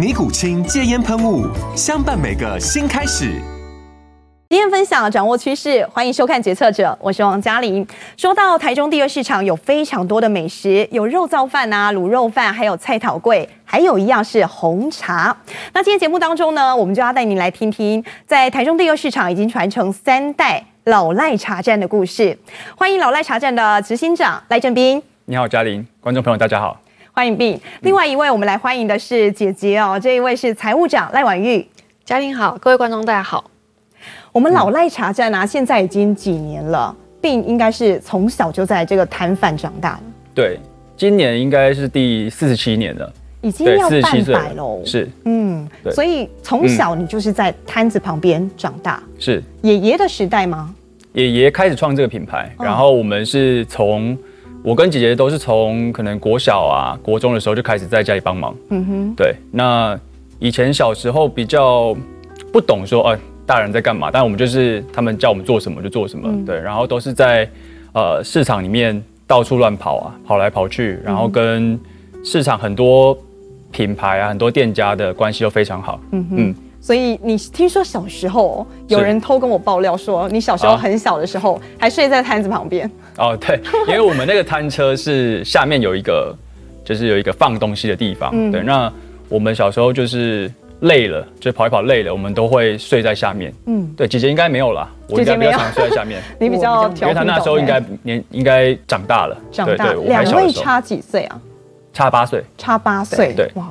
尼古清戒烟喷雾，相伴每个新开始。经验分享，掌握趋势，欢迎收看《决策者》，我是王嘉玲。说到台中第二市场，有非常多的美食，有肉燥饭啊、卤肉饭，还有菜桃粿，还有一样是红茶。那今天节目当中呢，我们就要带您来听听，在台中第二市场已经传承三代老赖茶站的故事。欢迎老赖茶站的执行长赖正斌。你好，嘉玲，观众朋友大家好。欢迎病。另外一位，我们来欢迎的是姐姐哦，这一位是财务长赖婉玉。嘉玲好，各位观众大家好。我们老赖茶站啊，现在已经几年了，病应该是从小就在这个摊贩长大的。对，今年应该是第四十七年了，已经要半百喽。是，嗯，所以从小你就是在摊子旁边长大。是，爷爷的时代吗？爷爷开始创这个品牌，然后我们是从。我跟姐姐都是从可能国小啊、国中的时候就开始在家里帮忙。嗯哼，对。那以前小时候比较不懂说，呃，大人在干嘛？但我们就是他们叫我们做什么就做什么。嗯、对，然后都是在呃市场里面到处乱跑啊，跑来跑去，然后跟市场很多品牌啊、很多店家的关系都非常好。嗯哼。嗯所以你听说小时候有人偷跟我爆料说，你小时候很小的时候还睡在摊子旁边。哦，对，因为我们那个摊车是下面有一个，就是有一个放东西的地方。嗯、对，那我们小时候就是累了，就跑一跑累了，我们都会睡在下面。嗯，对，姐姐应该没有啦，我应该比较常睡在下面。你比较，因为她那时候应该年应该长大了，长大。两位差几岁啊？差八岁。差八岁。对。哇。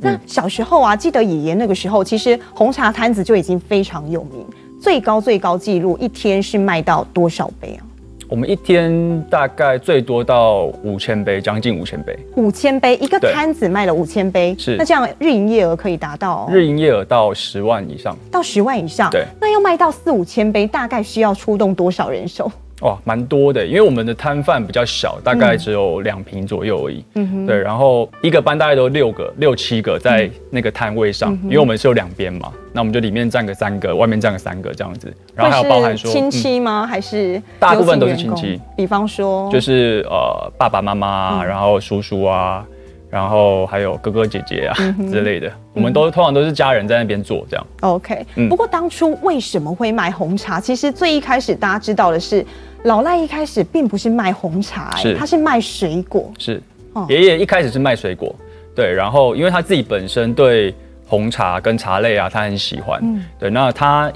那小时候啊，记得爷爷那个时候，其实红茶摊子就已经非常有名，最高最高纪录一天是卖到多少杯啊？我们一天大概最多到五千杯，将近五千杯。五千杯，一个摊子卖了五千杯，是那这样日营业额可以达到？日营业额到十万以上。到十万以上，对。那要卖到四五千杯，大概需要出动多少人手？哇，蛮多的，因为我们的摊贩比较小，大概只有两平左右而已。嗯哼，对，然后一个班大概都六个、六七个在那个摊位上，嗯、因为我们是有两边嘛，那我们就里面站个三个，外面站个三个这样子。然后还有包含说亲戚吗？嗯、还是大部分都是亲戚？比方说，就是呃爸爸妈妈，然后叔叔啊。然后还有哥哥姐姐啊之类的，我们都通常都是家人在那边做这样。OK，不过当初为什么会卖红茶？其实最一开始大家知道的是，老赖一开始并不是卖红茶，是他是卖水果。是，爷爷一开始是卖水果，对。然后因为他自己本身对红茶跟茶类啊，他很喜欢。对，那他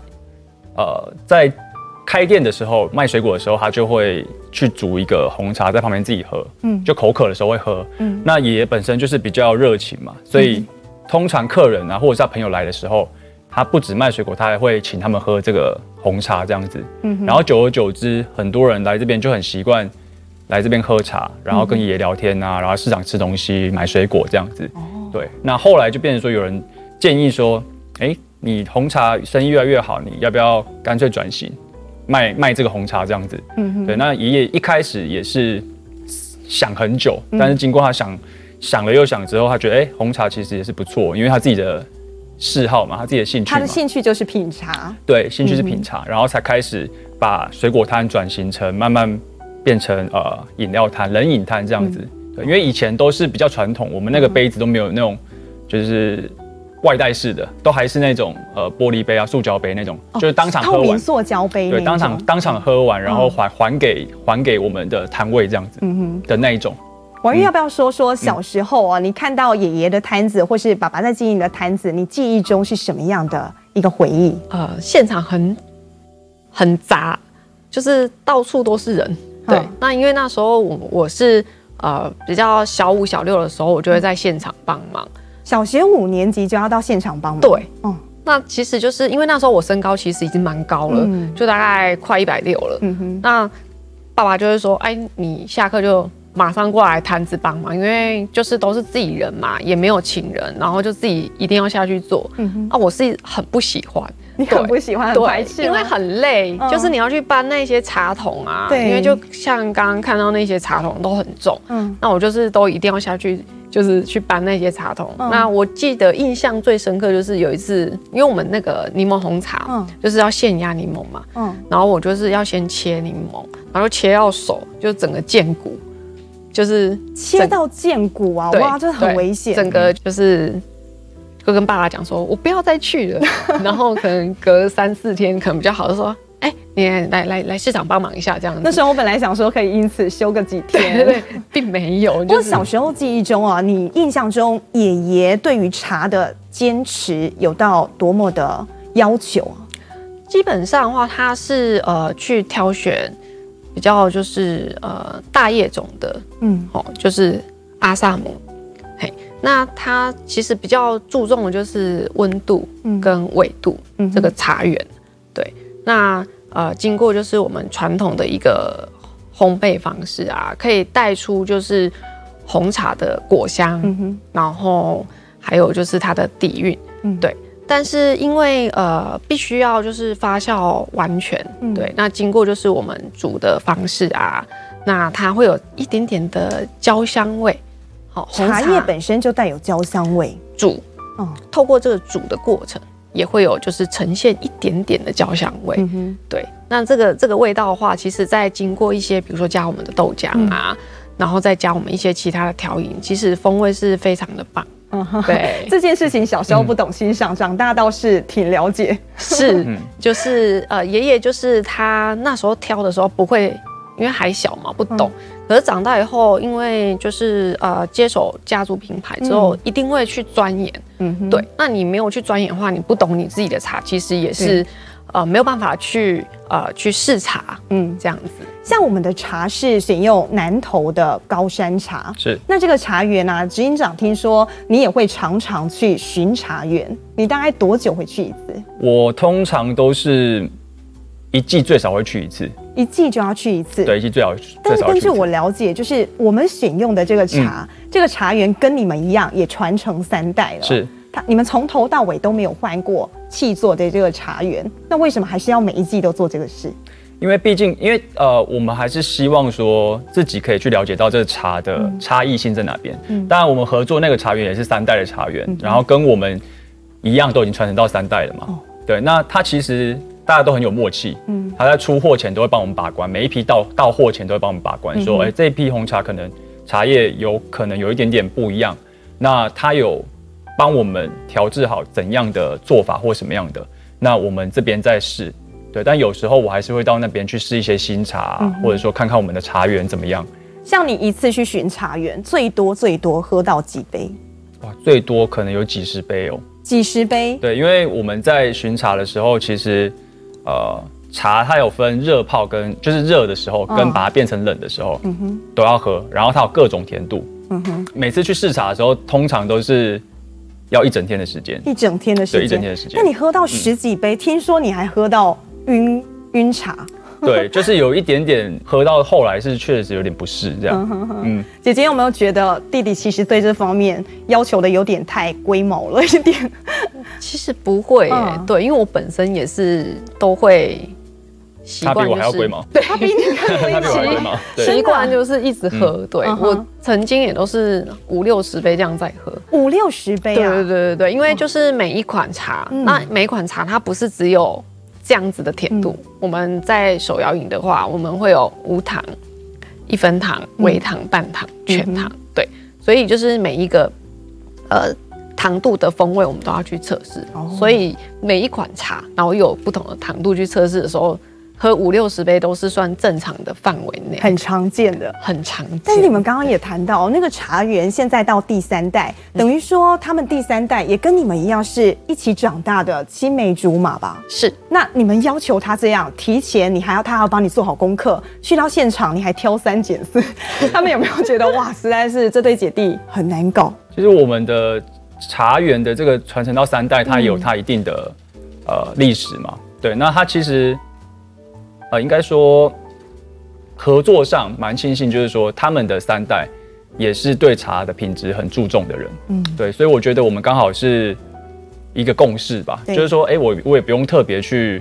呃在。开店的时候卖水果的时候，他就会去煮一个红茶在旁边自己喝，嗯，就口渴的时候会喝，嗯。那爷爷本身就是比较热情嘛，所以通常客人啊或者是他朋友来的时候，他不止卖水果，他还会请他们喝这个红茶这样子，嗯。然后久而久之，很多人来这边就很习惯来这边喝茶，然后跟爷爷聊天啊，然后市场吃东西、买水果这样子，哦。对。那后来就变成说，有人建议说，哎，你红茶生意越来越好，你要不要干脆转型？卖卖这个红茶这样子，嗯哼，对，那爷爷一开始也是想很久，但是经过他想想了又想之后，他觉得哎、欸，红茶其实也是不错，因为他自己的嗜好嘛，他自己的兴趣，他的兴趣就是品茶，对，兴趣是品茶，然后才开始把水果摊转型成慢慢变成呃饮料摊、冷饮摊这样子，对，因为以前都是比较传统，我们那个杯子都没有那种就是。外带式的都还是那种呃玻璃杯啊、塑胶杯那种，哦、就是当场喝完。透明塑胶杯。对，当场当场喝完，然后还还给还给我们的摊位这样子，嗯哼的那一种。王玉要不要说说小时候啊？嗯、你看到爷爷的摊子，或是爸爸在经营的摊子，你记忆中是什么样的一个回忆？呃，现场很很杂，就是到处都是人。对，嗯、那因为那时候我我是呃比较小五小六的时候，我就会在现场帮忙。小学五年级就要到现场帮忙？对，嗯。那其实就是因为那时候我身高其实已经蛮高了，嗯、就大概快一百六了。嗯哼。那爸爸就会说：“哎，你下课就马上过来摊子帮忙，因为就是都是自己人嘛，也没有请人，然后就自己一定要下去做。”嗯哼。啊，我是很不喜欢，你很不喜欢，对，对，因为很累，嗯、就是你要去搬那些茶桶啊，对，因为就像刚刚看到那些茶桶都很重，嗯，那我就是都一定要下去。就是去搬那些茶桶。嗯、那我记得印象最深刻就是有一次，因为我们那个柠檬红茶，嗯，就是要现压柠檬嘛，嗯，然后我就是要先切柠檬，然后切到手就整个见骨，就是切到见骨啊，哇，这很危险。整个就是就跟爸爸讲说，我不要再去了。然后可能隔三四天可能比较好，就说。哎、欸，你来来来市场帮忙一下，这样子。那时候我本来想说可以因此休个几天，对，对，对，并没有。就是、我小时候记忆中啊，你印象中爷爷对于茶的坚持有到多么的要求啊？基本上的话，他是呃去挑选比较就是呃大叶种的，嗯，哦，就是阿萨姆。嘿，那他其实比较注重的就是温度跟纬度，嗯，这个茶园，对。那呃，经过就是我们传统的一个烘焙方式啊，可以带出就是红茶的果香，嗯、然后还有就是它的底蕴，嗯，对。但是因为呃，必须要就是发酵完全，嗯、对。那经过就是我们煮的方式啊，那它会有一点点的焦香味。好，茶叶本身就带有焦香味，煮，嗯，透过这个煮的过程。也会有就是呈现一点点的焦香味，嗯、对。那这个这个味道的话，其实在经过一些，比如说加我们的豆浆啊，嗯、然后再加我们一些其他的调饮，其实风味是非常的棒。嗯哼，对。这件事情小时候不懂欣赏，嗯、长大倒是挺了解。是，就是呃，爷爷就是他那时候挑的时候不会，因为还小嘛，不懂。嗯可是长大以后，因为就是呃接手家族品牌之后，嗯、一定会去钻研。嗯，对。那你没有去钻研的话，你不懂你自己的茶，其实也是对呃没有办法去呃去试茶。嗯，这样子。像我们的茶是选用南投的高山茶。是。那这个茶园呢、啊，执行长听说你也会常常去巡茶园，你大概多久会去一次？我通常都是。一季最少会去一次，一季就要去一次。对，一季最少。但是根据我了解，就是我们选用的这个茶，嗯、这个茶园跟你们一样，也传承三代了。是，他你们从头到尾都没有换过契作的这个茶园，那为什么还是要每一季都做这个事？因为毕竟，因为呃，我们还是希望说自己可以去了解到这个茶的差异性在哪边。嗯。当然，我们合作那个茶园也是三代的茶园，嗯、然后跟我们一样都已经传承到三代了嘛。哦、对，那它其实。大家都很有默契，嗯，他在出货前都会帮我们把关，每一批到到货前都会帮我们把关，说，哎、欸，这一批红茶可能茶叶有可能有一点点不一样，那他有帮我们调制好怎样的做法或什么样的，那我们这边再试，对，但有时候我还是会到那边去试一些新茶，嗯、或者说看看我们的茶园怎么样。像你一次去巡茶园，最多最多喝到几杯？哇，最多可能有几十杯哦，几十杯？对，因为我们在巡茶的时候，其实。呃，茶它有分热泡跟就是热的时候，跟把它变成冷的时候，哦、嗯哼，都要喝。然后它有各种甜度，嗯哼。每次去试茶的时候，通常都是要一整天的时间，一整天的时间，一整天的时间。那你喝到十几杯，嗯、听说你还喝到晕晕茶。对，就是有一点点喝到后来是确实有点不适这样。嗯，姐姐有没有觉得弟弟其实对这方面要求的有点太龟毛了一点？其实不会耶，嗯、对，因为我本身也是都会习惯、就是，他比我还要龟毛，对，他比你更龟毛，习惯就是一直喝。嗯、对、嗯、我曾经也都是五六十杯这样在喝，五六十杯啊，对对对对对，因为就是每一款茶，嗯、那每一款茶它不是只有。这样子的甜度，嗯、我们在手摇饮的话，我们会有无糖、一分糖、微糖、半糖、全糖，嗯、对，所以就是每一个呃糖度的风味，我们都要去测试。哦、所以每一款茶，然后有不同的糖度去测试的时候，喝五六十杯都是算正常的范围内，很常见的，很常见。但是你们刚刚也谈到，那个茶园现在到第三代，等于说他们第三代也跟你们一样是一起长大的青梅竹马吧？是。那你们要求他这样提前，你还要他还要帮你做好功课，去到现场你还挑三拣四，他们有没有觉得哇，实在是这对姐弟很难搞？其实我们的茶园的这个传承到三代，它有它一定的、嗯、呃历史嘛。对，那它其实。呃，应该说合作上蛮庆幸，就是说他们的三代也是对茶的品质很注重的人，嗯，对，所以我觉得我们刚好是一个共识吧，就是说，哎，我我也不用特别去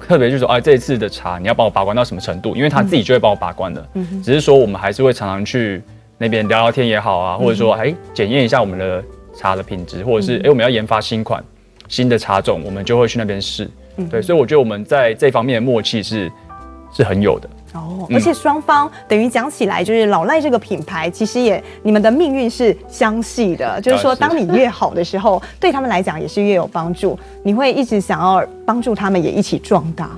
特别去说，哎，这一次的茶你要帮我把关到什么程度，因为他自己就会帮我把关的，嗯，只是说我们还是会常常去那边聊聊天也好啊，或者说，哎，检验一下我们的茶的品质，或者是，哎，我们要研发新款新的茶种，我们就会去那边试。嗯、对，所以我觉得我们在这方面的默契是是很有的。哦，而且双方等于讲起来，就是老赖这个品牌，其实也你们的命运是相系的，就是说，当你越好的时候，对他们来讲也是越有帮助，你会一直想要帮助他们也一起壮大。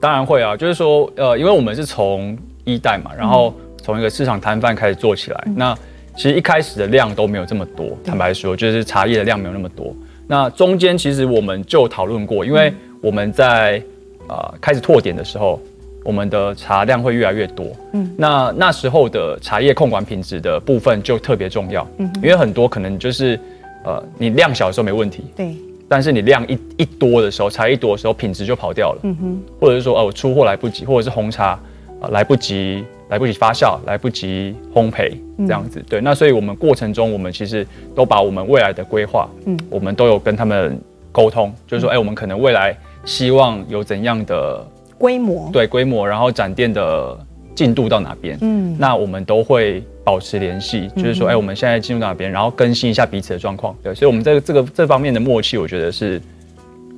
当然会啊，就是说，呃，因为我们是从一代嘛，然后从一个市场摊贩开始做起来，嗯、那其实一开始的量都没有这么多，坦白说，就是茶叶的量没有那么多。那中间其实我们就讨论过，因为我们在呃开始拓点的时候，我们的茶量会越来越多。嗯，那那时候的茶叶控管品质的部分就特别重要。嗯，因为很多可能就是呃你量小的时候没问题。对。但是你量一一多的时候，茶一多的时候，品质就跑掉了。嗯哼。或者是说哦，我出货来不及，或者是红茶啊来不及来不及发酵，来不及烘焙这样子。对。那所以我们过程中，我们其实都把我们未来的规划，嗯，我们都有跟他们沟通，就是说，哎，我们可能未来。希望有怎样的规模？对，规模，然后展店的进度到哪边？嗯，那我们都会保持联系，就是说，哎、我们现在进入到哪边，然后更新一下彼此的状况。对，所以，我们在这个这方面的默契，我觉得是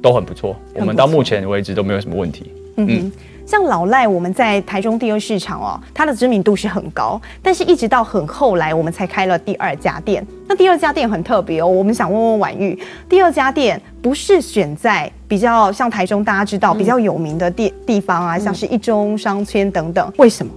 都很不错。我们到目前为止都没有什么问题。嗯。嗯像老赖，我们在台中第二市场哦，它的知名度是很高，但是一直到很后来，我们才开了第二家店。那第二家店很特别哦，我们想问问婉玉，第二家店不是选在比较像台中大家知道比较有名的地地方啊，嗯、像是一中商圈等等，为什么？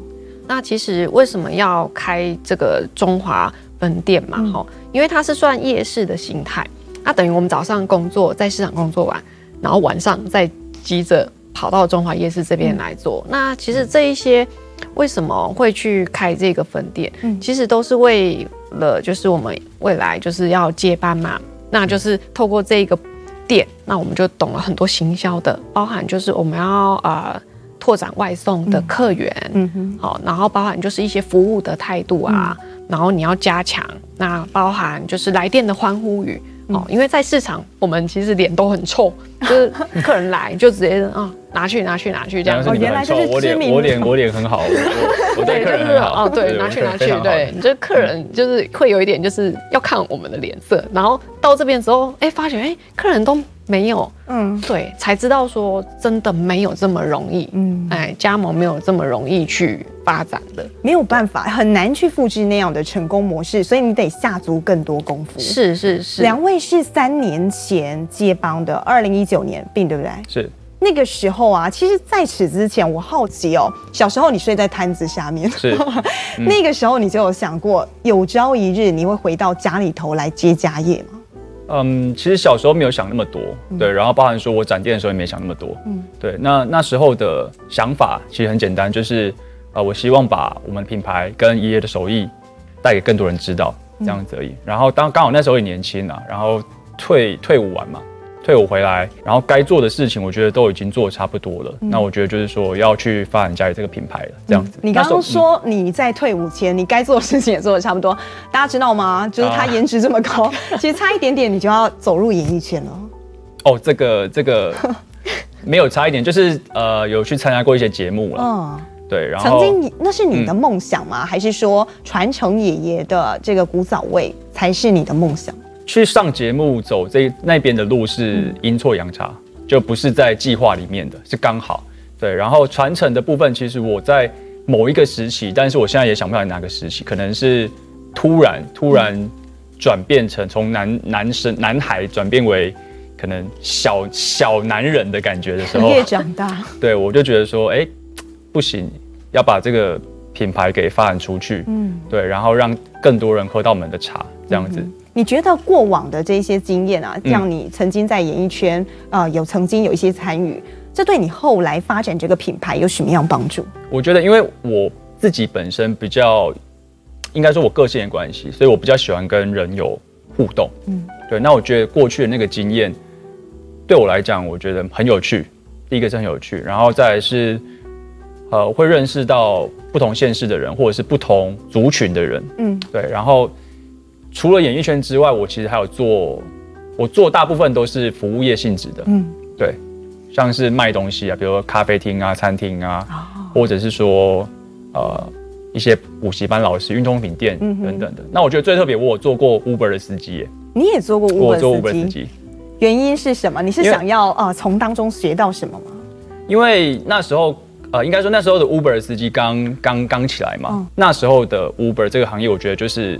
那其实为什么要开这个中华分店嘛？哈、嗯，因为它是算夜市的形态，那等于我们早上工作在市场工作完，然后晚上再急着。跑到中华夜市这边来做，嗯、那其实这一些为什么会去开这个分店？嗯，其实都是为了就是我们未来就是要接班嘛，那就是透过这个店，那我们就懂了很多行销的，包含就是我们要呃拓展外送的客源，嗯哼，好，然后包含就是一些服务的态度啊，嗯、然后你要加强，那包含就是来电的欢呼语。哦，因为在市场，我们其实脸都很臭，就是 客人来就直接啊拿去拿去拿去这样。哦，原来就是知名。我脸我脸很好，我 我对客人很好。哦，对，拿去拿去，对，你这客人 就是会有一点就是要看我们的脸色，然后到这边之后，哎，发觉哎，客人都。没有，嗯，对，才知道说真的没有这么容易，嗯，哎，加盟没有这么容易去发展的，没有办法，很难去复制那样的成功模式，所以你得下足更多功夫。是是是，两位是三年前接帮的，二零一九年并，对不对？是。那个时候啊，其实在此之前，我好奇哦，小时候你睡在摊子下面，是，嗯、那个时候你就有想过，有朝一日你会回到家里头来接家业吗？嗯，其实小时候没有想那么多，对，然后包含说我展店的时候也没想那么多，嗯，对，那那时候的想法其实很简单，就是呃，我希望把我们品牌跟爷爷的手艺带给更多人知道，这样子而已。然后当刚好那时候也年轻啊，然后退退伍完嘛。退伍回来，然后该做的事情，我觉得都已经做的差不多了。嗯、那我觉得就是说，要去发展家里这个品牌了，这样子。嗯、你刚刚说你在退伍前，你该做的事情也做的差不多，大家知道吗？就是他颜值这么高，啊、其实差一点点，你就要走入演艺圈了。哦，这个这个 没有差一点，就是呃，有去参加过一些节目了。嗯，对。然后曾经那是你的梦想吗？嗯、还是说传承爷爷的这个古早味才是你的梦想？去上节目走这那边的路是阴错阳差，就不是在计划里面的，是刚好。对，然后传承的部分，其实我在某一个时期，但是我现在也想不起来哪个时期，可能是突然突然转变成从男男生男孩转变为可能小小男人的感觉的时候，越长大，对我就觉得说，哎、欸，不行，要把这个品牌给发展出去，嗯，对，然后让更多人喝到我们的茶，这样子。嗯、你觉得过往的这些经验啊，像你曾经在演艺圈啊、呃，有曾经有一些参与，这对你后来发展这个品牌有什么样帮助？我觉得，因为我自己本身比较，应该说我个性的关系，所以我比较喜欢跟人有互动，嗯，对。那我觉得过去的那个经验。对我来讲，我觉得很有趣。第一个是很有趣，然后再来是，呃，会认识到不同现实的人，或者是不同族群的人。嗯，对。然后除了演艺圈之外，我其实还有做，我做大部分都是服务业性质的。嗯，对，像是卖东西啊，比如说咖啡厅啊、餐厅啊，哦、或者是说呃一些补习班老师、运动品店等等的。嗯、那我觉得最特别，我有做过 Uber 的司机耶。你也做过 Uber 我做 Uber 司机。原因是什么？你是想要呃从当中学到什么吗？因为那时候呃，应该说那时候的 Uber 司机刚刚刚起来嘛。嗯、那时候的 Uber 这个行业，我觉得就是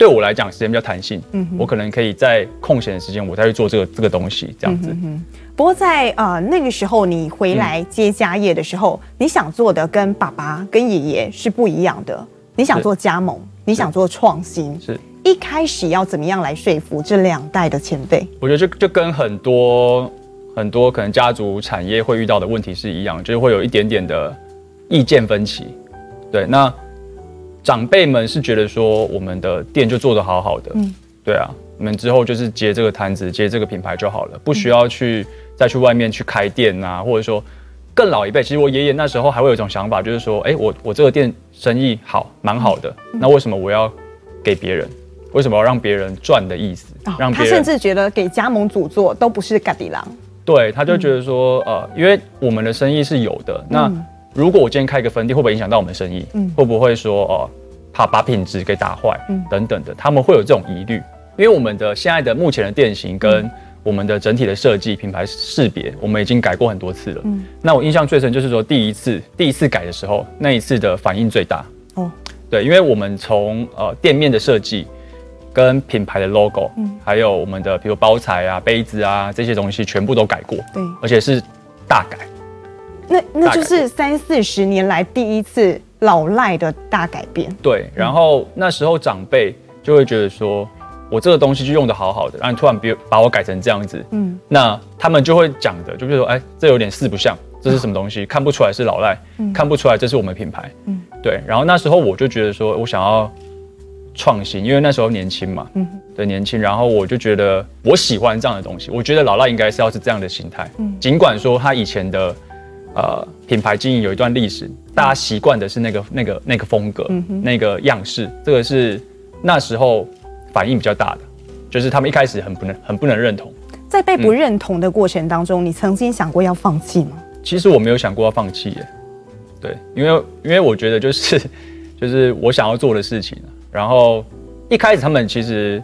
对我来讲时间比较弹性。嗯，我可能可以在空闲的时间，我再去做这个这个东西这样子。嗯哼。不过在呃那个时候，你回来接家业的时候，嗯、你想做的跟爸爸跟爷爷是不一样的。你想做加盟，你想做创新。是。一开始要怎么样来说服这两代的前辈？我觉得就就跟很多很多可能家族产业会遇到的问题是一样，就是会有一点点的意见分歧。对，那长辈们是觉得说我们的店就做得好好的，嗯，对啊，我们之后就是接这个摊子，接这个品牌就好了，不需要去再去外面去开店啊，或者说更老一辈，其实我爷爷那时候还会有一种想法，就是说，哎，我我这个店生意好，蛮好的，那为什么我要给别人？为什么要让别人赚的意思？哦、让人他甚至觉得给加盟主做都不是嘎底郎。对，他就觉得说，嗯、呃，因为我们的生意是有的。那如果我今天开一个分店，会不会影响到我们的生意？嗯，会不会说，哦、呃，怕把品质给打坏？嗯，等等的，他们会有这种疑虑。因为我们的现在的目前的店型跟我们的整体的设计、品牌识别，我们已经改过很多次了。嗯，那我印象最深就是说，第一次第一次改的时候，那一次的反应最大。哦，对，因为我们从呃店面的设计。跟品牌的 logo，嗯，还有我们的比如包材啊、杯子啊这些东西，全部都改过，对，而且是大改。那那就是三四十年来第一次老赖的大改变。对，然后那时候长辈就会觉得说，我这个东西就用的好好的，然后你突然别把我改成这样子，嗯，那他们就会讲的，就比如说，哎，这有点四不像，这是什么东西？看不出来是老赖，嗯，看不出来这是我们品牌，嗯，对。然后那时候我就觉得说，我想要。创新，因为那时候年轻嘛，嗯，对，年轻，然后我就觉得我喜欢这样的东西，我觉得老赖应该是要是这样的心态，嗯，尽管说他以前的呃品牌经营有一段历史，大家习惯的是那个那个那个风格，那个样式，这个是那时候反应比较大的，就是他们一开始很不能很不能认同，在被不认同的过程当中，嗯，你曾经想过要放弃吗？其实我没有想过要放弃耶，对，因为因为我觉得就是 就是我想要做的事情。然后一开始他们其实，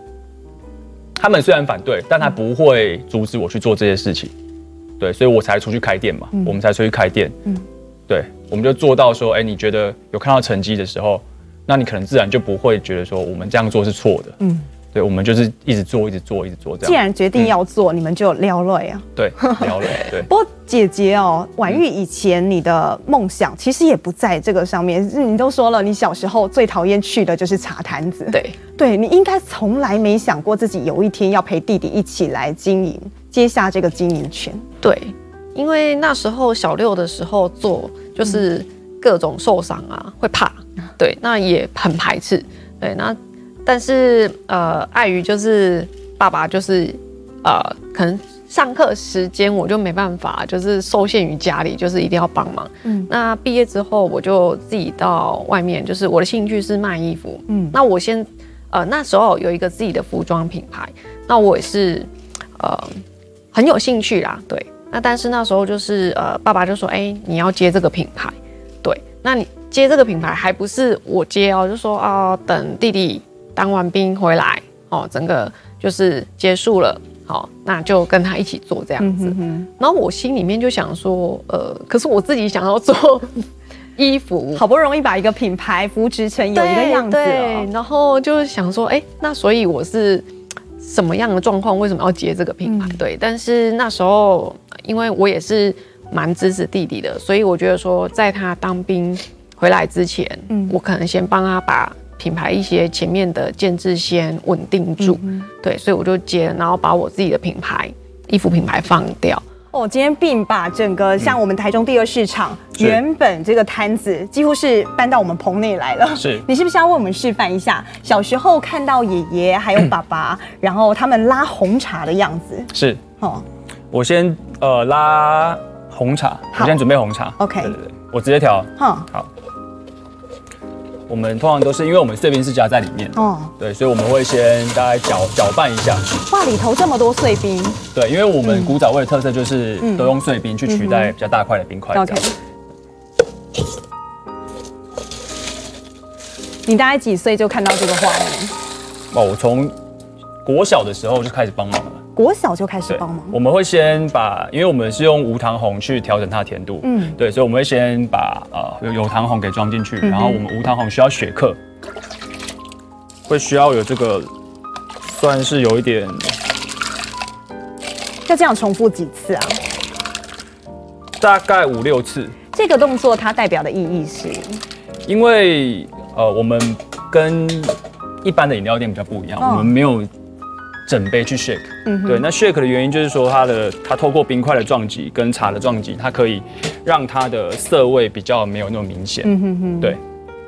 他们虽然反对，但他不会阻止我去做这些事情，对，所以我才出去开店嘛，嗯、我们才出去开店，嗯，对，我们就做到说，哎，你觉得有看到成绩的时候，那你可能自然就不会觉得说我们这样做是错的，嗯。对，我们就是一直做，一直做，一直做这样。既然决定要做，嗯、你们就撩了呀。对，撩了。对。不过姐姐哦，婉玉以前你的梦想其实也不在这个上面。你都说了，你小时候最讨厌去的就是茶摊子。对，对你应该从来没想过自己有一天要陪弟弟一起来经营，接下这个经营权。对，因为那时候小六的时候做，就是各种受伤啊，会怕。对，那也很排斥。对，那。但是呃，碍于就是爸爸就是呃，可能上课时间我就没办法，就是受限于家里，就是一定要帮忙。嗯，那毕业之后我就自己到外面，就是我的兴趣是卖衣服。嗯，那我先呃那时候有一个自己的服装品牌，那我也是呃很有兴趣啦。对，那但是那时候就是呃爸爸就说，哎、欸，你要接这个品牌，对，那你接这个品牌还不是我接哦，就说啊、呃、等弟弟。当完兵回来，哦，整个就是结束了，好，那就跟他一起做这样子。嗯、哼哼然后我心里面就想说，呃，可是我自己想要做衣服，好不容易把一个品牌扶植成有一个样子，对，对，然后就想说，哎、欸，那所以我是什么样的状况，为什么要接这个品牌？嗯、对，但是那时候因为我也是蛮支持弟弟的，所以我觉得说，在他当兵回来之前，嗯，我可能先帮他把品牌一些前面的建制先稳定住，嗯、对，所以我就接，然后把我自己的品牌衣服品牌放掉。哦，今天并把整个像我们台中第二市场、嗯、原本这个摊子，几乎是搬到我们棚内来了。是，你是不是要为我们示范一下小时候看到爷爷还有爸爸，然后他们拉红茶的样子？是，哦，我先呃拉红茶，我先准备红茶。OK，对对对，我直接调。好。好。我们通常都是因为我们碎冰是加在里面，哦，对，所以我们会先大概搅搅拌一下。哇，里头这么多碎冰。对，因为我们古早味的特色就是都用碎冰去取代比较大块的冰块。OK。你大概几岁就看到这个画面？哦，我从国小的时候就开始帮忙了。国小就开始帮忙，我们会先把，因为我们是用无糖红去调整它的甜度，嗯，对，所以我们会先把呃有糖红给装进去，然后我们无糖红需要雪克，会需要有这个，算是有一点，要这样重复几次啊？大概五六次。这个动作它代表的意义是，因为呃我们跟一般的饮料店比较不一样，哦、我们没有。整杯去 shake，嗯，对，那 shake 的原因就是说它的它透过冰块的撞击跟茶的撞击，它可以让它的色味比较没有那么明显，嗯哼哼，对，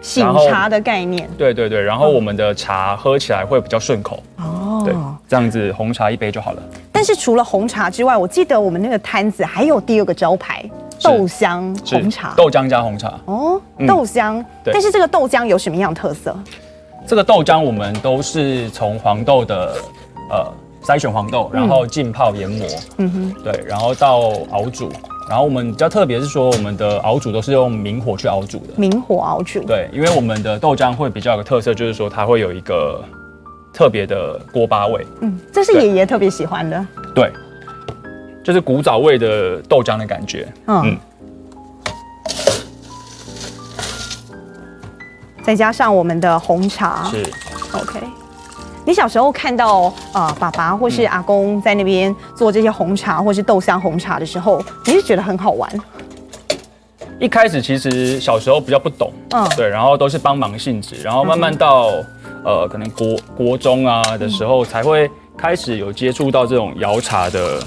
醒茶的概念，对对对，然后我们的茶喝起来会比较顺口，哦，对，这样子红茶一杯就好了。但是除了红茶之外，我记得我们那个摊子还有第二个招牌豆香红茶，豆浆加红茶，哦，豆香，对，但是这个豆浆有什么样的特色？这个豆浆我们都是从黄豆的。呃，筛选黄豆，然后浸泡研磨，嗯哼，对，然后到熬煮，然后我们比较特别是说，我们的熬煮都是用明火去熬煮的，明火熬煮，对，因为我们的豆浆会比较有个特色，就是说它会有一个特别的锅巴味，嗯，这是爷爷特别喜欢的，对，就是古早味的豆浆的感觉，嗯，嗯，再加上我们的红茶，是，OK。你小时候看到呃爸爸或是阿公在那边做这些红茶或是豆香红茶的时候，你是觉得很好玩？一开始其实小时候比较不懂，嗯，对，然后都是帮忙性质，然后慢慢到呃可能国国中啊的时候，才会开始有接触到这种摇茶的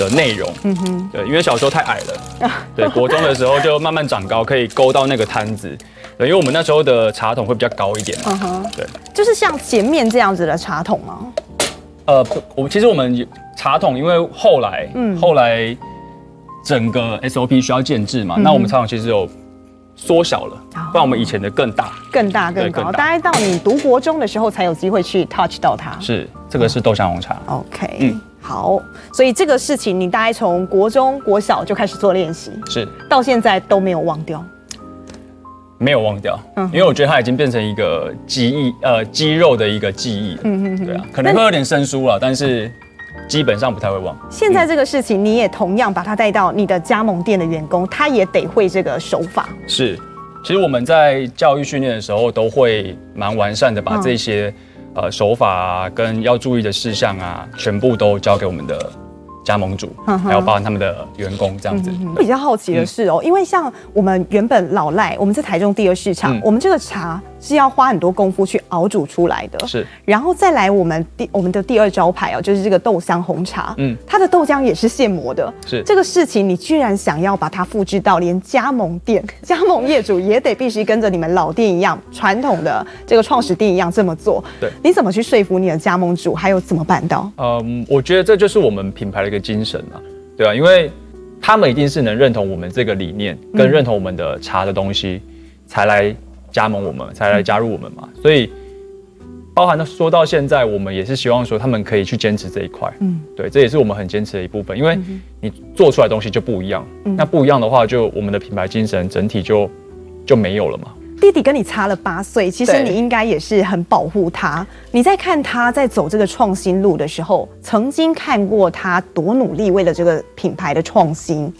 的内容，嗯哼，对，因为小时候太矮了，对，国中的时候就慢慢长高，可以勾到那个摊子。对，因为我们那时候的茶桶会比较高一点。嗯哼，对，就是像前面这样子的茶桶吗？呃，我其实我们茶桶，因为后来，嗯，后来整个 SOP 需要建制嘛，嗯、那我们茶桶其实有缩小了，不然我们以前的更大，更大更高，更大大概到你读国中的时候才有机会去 touch 到它。是，这个是豆香红茶。嗯、OK，嗯，好，所以这个事情你大概从国中、国小就开始做练习，是，到现在都没有忘掉。没有忘掉，嗯，因为我觉得它已经变成一个记忆，呃，肌肉的一个记忆，嗯嗯，对啊，可能会有点生疏了，但是基本上不太会忘。现在这个事情，你也同样把它带到你的加盟店的员工，他也得会这个手法。是，其实我们在教育训练的时候，都会蛮完善的，把这些呃手法啊，跟要注意的事项啊，全部都交给我们的。加盟主，还有包含他们的员工这样子。我比较好奇的是哦，嗯、因为像我们原本老赖，我们在台中第二市场，嗯、我们这个茶是要花很多功夫去熬煮出来的。是，然后再来我们第我们的第二招牌哦，就是这个豆香红茶。嗯，它的豆浆也是现磨的。是，这个事情你居然想要把它复制到连加盟店、加盟业主也得必须跟着你们老店一样，传统的这个创始店一样这么做。对，你怎么去说服你的加盟主，还有怎么办到？嗯，我觉得这就是我们品牌的一个精神啊，对啊，因为他们一定是能认同我们这个理念，跟认同我们的茶的东西，嗯、才来加盟我们，才来加入我们嘛。嗯、所以，包含说到现在，我们也是希望说他们可以去坚持这一块。嗯，对，这也是我们很坚持的一部分，因为你做出来的东西就不一样，嗯、那不一样的话，就我们的品牌精神整体就就没有了嘛。弟弟跟你差了八岁，其实你应该也是很保护他。你在看他在走这个创新路的时候，曾经看过他多努力为了这个品牌的创新，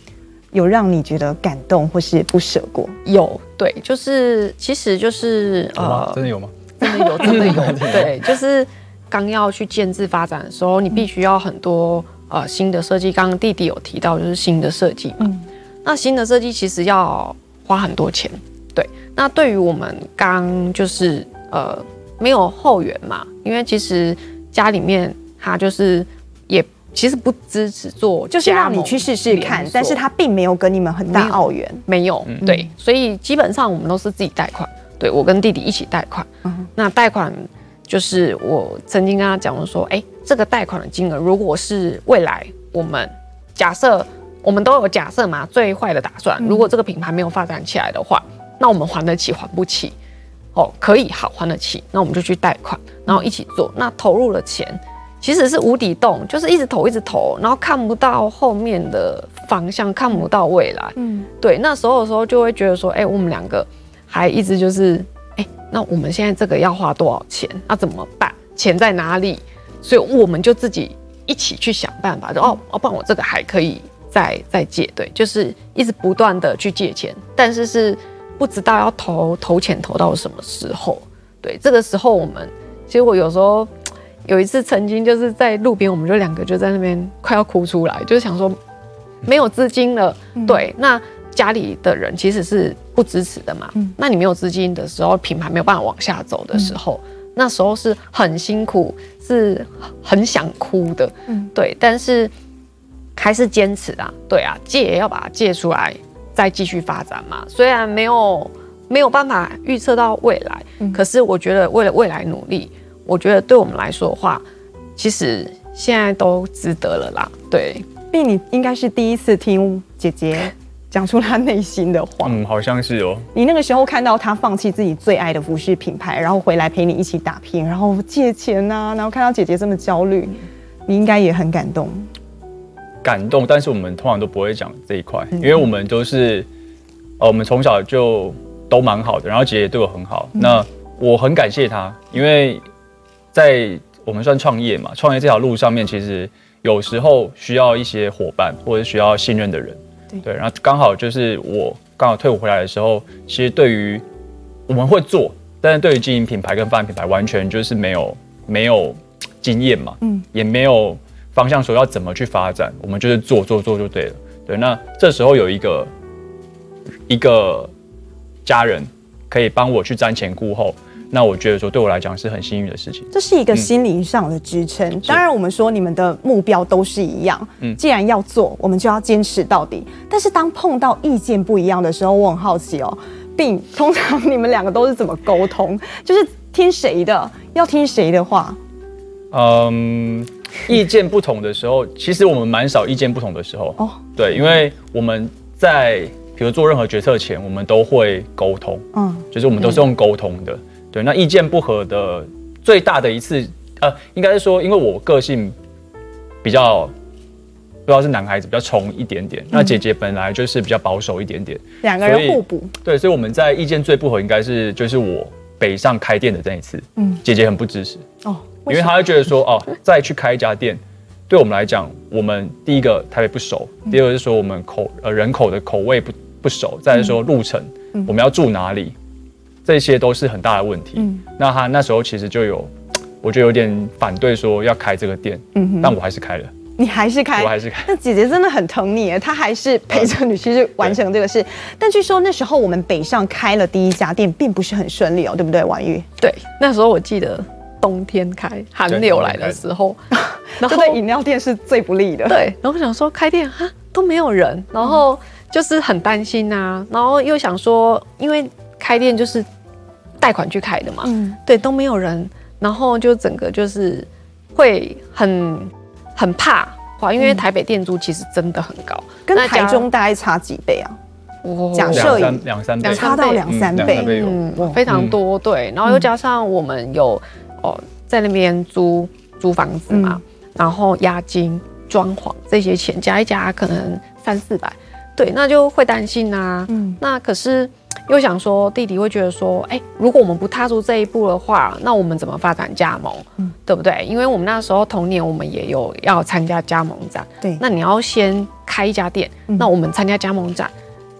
有让你觉得感动或是不舍过？有，对，就是其实就是呃，真的有吗？真的有，真的有，对，就是刚要去建制发展的时候，你必须要很多呃新的设计。刚刚弟弟有提到，就是新的设计嘛。嗯、那新的设计其实要花很多钱。对，那对于我们刚就是呃没有后援嘛，因为其实家里面他就是也其实不支持做，就是让你去试试看，但是他并没有跟你们很大澳元，没有。没有对，嗯、所以基本上我们都是自己贷款。对，我跟弟弟一起贷款。嗯、那贷款。就是我曾经跟他讲说，哎、欸，这个贷款的金额，如果是未来我们假设我们都有假设嘛，最坏的打算，如果这个品牌没有发展起来的话，那我们还得起还不起？哦，可以好还得起，那我们就去贷款，然后一起做。那投入了钱其实是无底洞，就是一直投一直投，然后看不到后面的方向，看不到未来。嗯，对，那时候的时候就会觉得说，哎、欸，我们两个还一直就是。那我们现在这个要花多少钱？那怎么办？钱在哪里？所以我们就自己一起去想办法。就哦，哦，不然我这个还可以再再借，对，就是一直不断的去借钱，但是是不知道要投投钱投到什么时候。对，这个时候我们其实我有时候有一次曾经就是在路边，我们就两个就在那边快要哭出来，就是想说没有资金了。对，那。家里的人其实是不支持的嘛，嗯、那你没有资金的时候，品牌没有办法往下走的时候，嗯、那时候是很辛苦，是很想哭的，嗯，对，但是还是坚持啊，对啊，借也要把它借出来，再继续发展嘛。虽然没有没有办法预测到未来，嗯、可是我觉得为了未来努力，我觉得对我们来说的话，其实现在都值得了啦。对，毕你应该是第一次听姐姐。讲出她内心的话，嗯，好像是哦。你那个时候看到她放弃自己最爱的服饰品牌，然后回来陪你一起打拼，然后借钱呐、啊，然后看到姐姐这么焦虑，你应该也很感动。感动，但是我们通常都不会讲这一块，因为我们都是，呃，我们从小就都蛮好的，然后姐姐对我很好，嗯、那我很感谢她，因为在我们算创业嘛，创业这条路上面，其实有时候需要一些伙伴，或者需要信任的人。对，然后刚好就是我刚好退伍回来的时候，其实对于我们会做，但是对于经营品牌跟发展品牌，完全就是没有没有 经验嘛，嗯，也没有方向说要怎么去发展，我们就是做做做就对了。对，那这时候有一个一个家人可以帮我去瞻前顾后。那我觉得说，对我来讲是很幸运的事情。这是一个心灵上的支撑。嗯、当然，我们说你们的目标都是一样。嗯，既然要做，我们就要坚持到底。但是当碰到意见不一样的时候，我很好奇哦，并通常你们两个都是怎么沟通？就是听谁的？要听谁的话？嗯，意见不同的时候，其实我们蛮少意见不同的时候。哦，对，因为我们在比如做任何决策前，我们都会沟通。嗯，就是我们都是用沟通的。对，那意见不合的最大的一次，呃，应该是说，因为我个性比较不知道是男孩子比较冲一点点，嗯、那姐姐本来就是比较保守一点点，两个人互补。对，所以我们在意见最不合，应该是就是我北上开店的那一次，嗯，姐姐很不支持哦，因为她会觉得说，哦，再去开一家店，对我们来讲，我们第一个台北不熟，嗯、第二个是说我们口呃人口的口味不不熟，再是说路程，嗯、我们要住哪里。这些都是很大的问题。嗯，那他那时候其实就有，我就有点反对说要开这个店。嗯哼，但我还是开了。你还是开？我还是开。那姐姐真的很疼你，她还是陪着你去完成这个事。但据说那时候我们北上开了第一家店，并不是很顺利哦，对不对，婉玉？对，那时候我记得冬天开，寒流来的时候，然后对饮料店是最不利的。对，然后我想说开店哈都没有人，然后就是很担心啊，然后又想说因为。开店就是贷款去开的嘛，嗯，对，都没有人，然后就整个就是会很很怕，因为台北店租其实真的很高，跟台中大概差几倍啊？哦，假设。两两三倍，差到两三倍，嗯，非常多，对，然后又加上我们有哦在那边租租房子嘛，然后押金、装潢这些钱加一加，可能三四百，对，那就会担心啊，嗯，那可是。又想说，弟弟会觉得说，哎、欸，如果我们不踏出这一步的话，那我们怎么发展加盟？嗯，对不对？因为我们那时候同年，我们也有要参加加盟展。对，那你要先开一家店，嗯、那我们参加加盟展，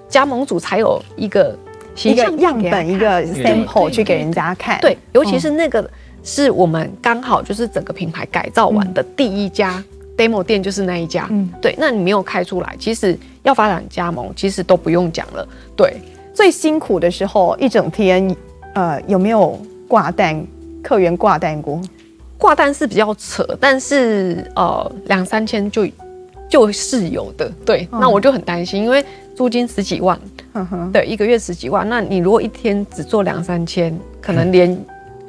加盟组才有一个一个样本，一个 sample 去给人家看。对，尤其是那个、嗯、是我们刚好就是整个品牌改造完的第一家 demo 店，就是那一家。嗯，对，那你没有开出来，其实要发展加盟，其实都不用讲了。对，最辛苦的时候一整天，呃，有没有挂单？客源挂单过？挂单是比较扯，但是呃，两三千就就是有的。对，嗯、那我就很担心，因为租金十几万，对，一个月十几万，那你如果一天只做两三千，可能连。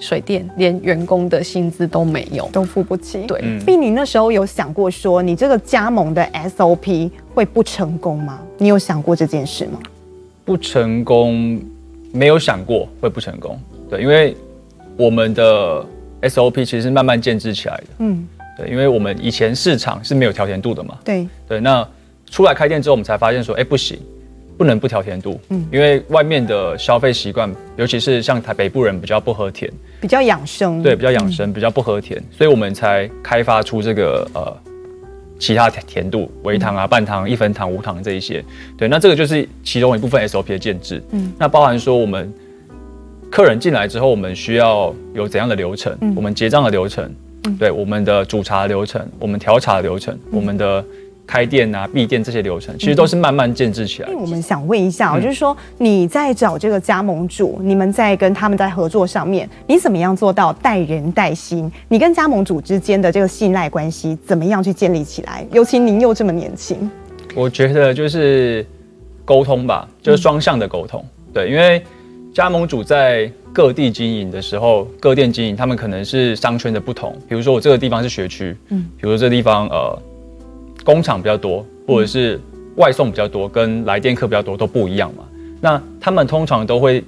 水电连员工的薪资都没有，都付不起。对，毕、嗯、你那时候有想过说，你这个加盟的 SOP 会不成功吗？你有想过这件事吗？不成功，没有想过会不成功。对，因为我们的 SOP 其实是慢慢建制起来的。嗯，对，因为我们以前市场是没有调甜度的嘛。对，对，那出来开店之后，我们才发现说，哎、欸，不行。不能不调甜度，嗯，因为外面的消费习惯，尤其是像台北部人比较不喝甜，比较养生，对，比较养生，嗯、比较不喝甜，所以我们才开发出这个呃其他甜度，微糖啊、半糖、一分糖、无糖这一些，对，那这个就是其中一部分 SOP 的建制，嗯，那包含说我们客人进来之后，我们需要有怎样的流程，嗯、我们结账的流程，嗯、对，我们的煮茶流程，我们调茶的流程，嗯、我们的。开店啊，闭店这些流程，其实都是慢慢建制起来我们想问一下，就是说你在找这个加盟主，你们在跟他们在合作上面，你怎么样做到带人带心？你跟加盟主之间的这个信赖关系，怎么样去建立起来？尤其您又这么年轻，我觉得就是沟通吧，就是双向的沟通。对，因为加盟主在各地经营的时候，各店经营，他们可能是商圈的不同。比如说我这个地方是学区，嗯，比如说这个地方呃。工厂比较多，或者是外送比较多，跟来电客比较多都不一样嘛。那他们通常都会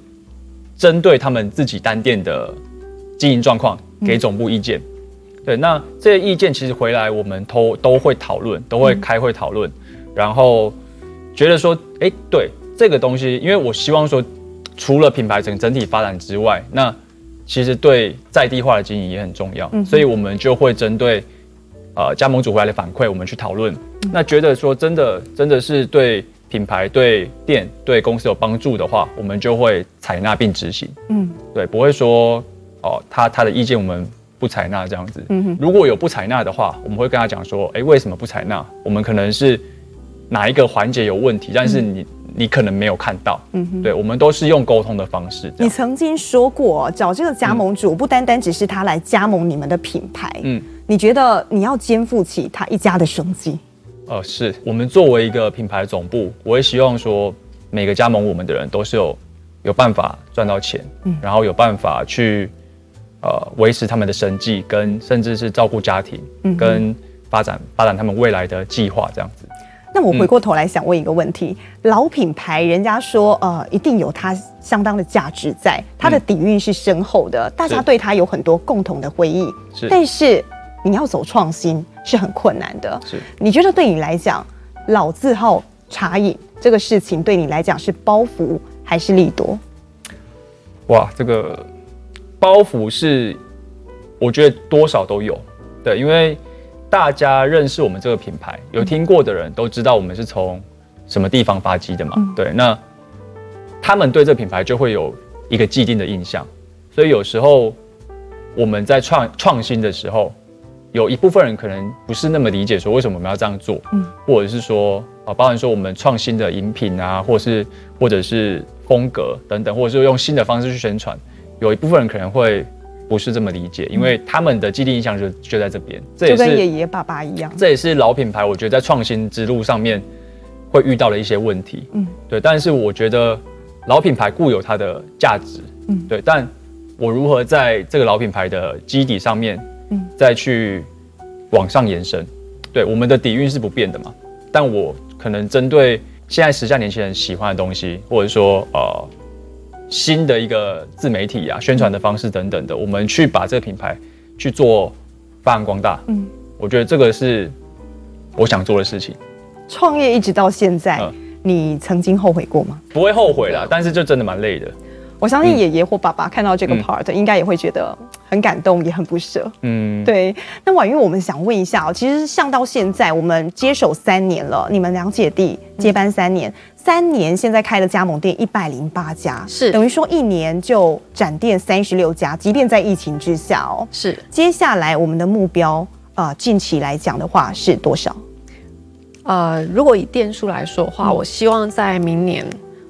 针对他们自己单店的经营状况给总部意见。嗯、对，那这些意见其实回来我们都都会讨论，都会开会讨论，嗯、然后觉得说，哎、欸，对这个东西，因为我希望说，除了品牌整整体发展之外，那其实对在地化的经营也很重要，嗯、所以我们就会针对。呃，加盟主回来的反馈，我们去讨论。嗯、那觉得说真的，真的是对品牌、对店、对公司有帮助的话，我们就会采纳并执行。嗯，对，不会说哦，他他的意见我们不采纳这样子。如果有不采纳的话，我们会跟他讲说，哎、欸，为什么不采纳？我们可能是哪一个环节有问题，但是你、嗯、你可能没有看到。嗯哼，对，我们都是用沟通的方式。你曾经说过，找这个加盟主不单单只是他来加盟你们的品牌。嗯。你觉得你要肩负起他一家的生计？呃，是。我们作为一个品牌总部，我也希望说每个加盟我们的人都是有有办法赚到钱，嗯，然后有办法去呃维持他们的生计，跟甚至是照顾家庭，嗯，跟发展发展他们未来的计划这样子。那我回过头来想问一个问题：嗯、老品牌，人家说呃一定有它相当的价值在，它的底蕴是深厚的，嗯、大家对它有很多共同的回忆，是，但是。你要走创新是很困难的。是，你觉得对你来讲，老字号茶饮这个事情对你来讲是包袱还是利多？哇，这个包袱是我觉得多少都有。对，因为大家认识我们这个品牌，有听过的人都知道我们是从什么地方发迹的嘛。嗯、对，那他们对这品牌就会有一个既定的印象，所以有时候我们在创创新的时候。有一部分人可能不是那么理解，说为什么我们要这样做，嗯，或者是说啊，包含说我们创新的饮品啊，或是或者是风格等等，或者是用新的方式去宣传，有一部分人可能会不是这么理解，因为他们的既定印象就就在这边，这也是就跟爷爷爸爸一样，这也是老品牌，我觉得在创新之路上面会遇到的一些问题，嗯，对，但是我觉得老品牌固有它的价值，嗯，对，但我如何在这个老品牌的基底上面。再去往上延伸，对，我们的底蕴是不变的嘛。但我可能针对现在时下年轻人喜欢的东西，或者说呃新的一个自媒体啊、宣传的方式等等的，我们去把这个品牌去做发扬光大。嗯，我觉得这个是我想做的事情。创业一直到现在，嗯，你曾经后悔过吗？不会后悔啦，但是就真的蛮累的。我相信爷爷或爸爸看到这个 part，应该也会觉得很感动，也很不舍。嗯，对。那婉玉，我们想问一下哦，其实像到现在，我们接手三年了，你们两姐弟接班三年，嗯、三年现在开了加盟店一百零八家，是等于说一年就展店三十六家，即便在疫情之下哦。是。接下来我们的目标啊、呃，近期来讲的话是多少？呃，如果以店数来说的话，嗯、我希望在明年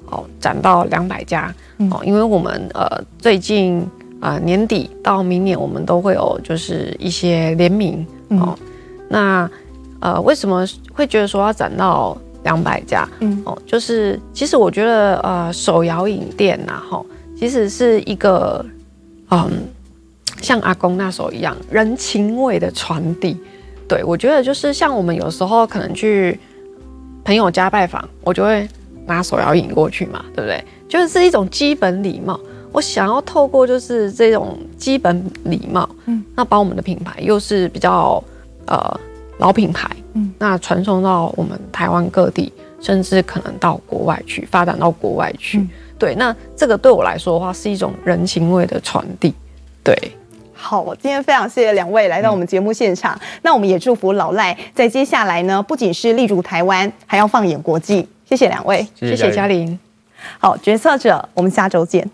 哦展到两百家、嗯、哦，因为我们呃最近啊、呃、年底到明年我们都会有就是一些联名、嗯、哦，那呃为什么会觉得说要展到两百家？嗯哦，就是其实我觉得呃手摇饮店呐、啊、哈、哦，其实是一个嗯像阿公那时候一样人情味的传递。对，我觉得就是像我们有时候可能去朋友家拜访，我就会拿手摇饮过去嘛，对不对？就是一种基本礼貌。我想要透过就是这种基本礼貌，嗯，那把我们的品牌又是比较呃老品牌，嗯，那传送到我们台湾各地，甚至可能到国外去发展到国外去。嗯、对，那这个对我来说的话，是一种人情味的传递，对。好，今天非常谢谢两位来到我们节目现场。嗯、那我们也祝福老赖在接下来呢，不仅是立足台湾，还要放眼国际。谢谢两位，谢谢嘉玲。好，决策者，我们下周见。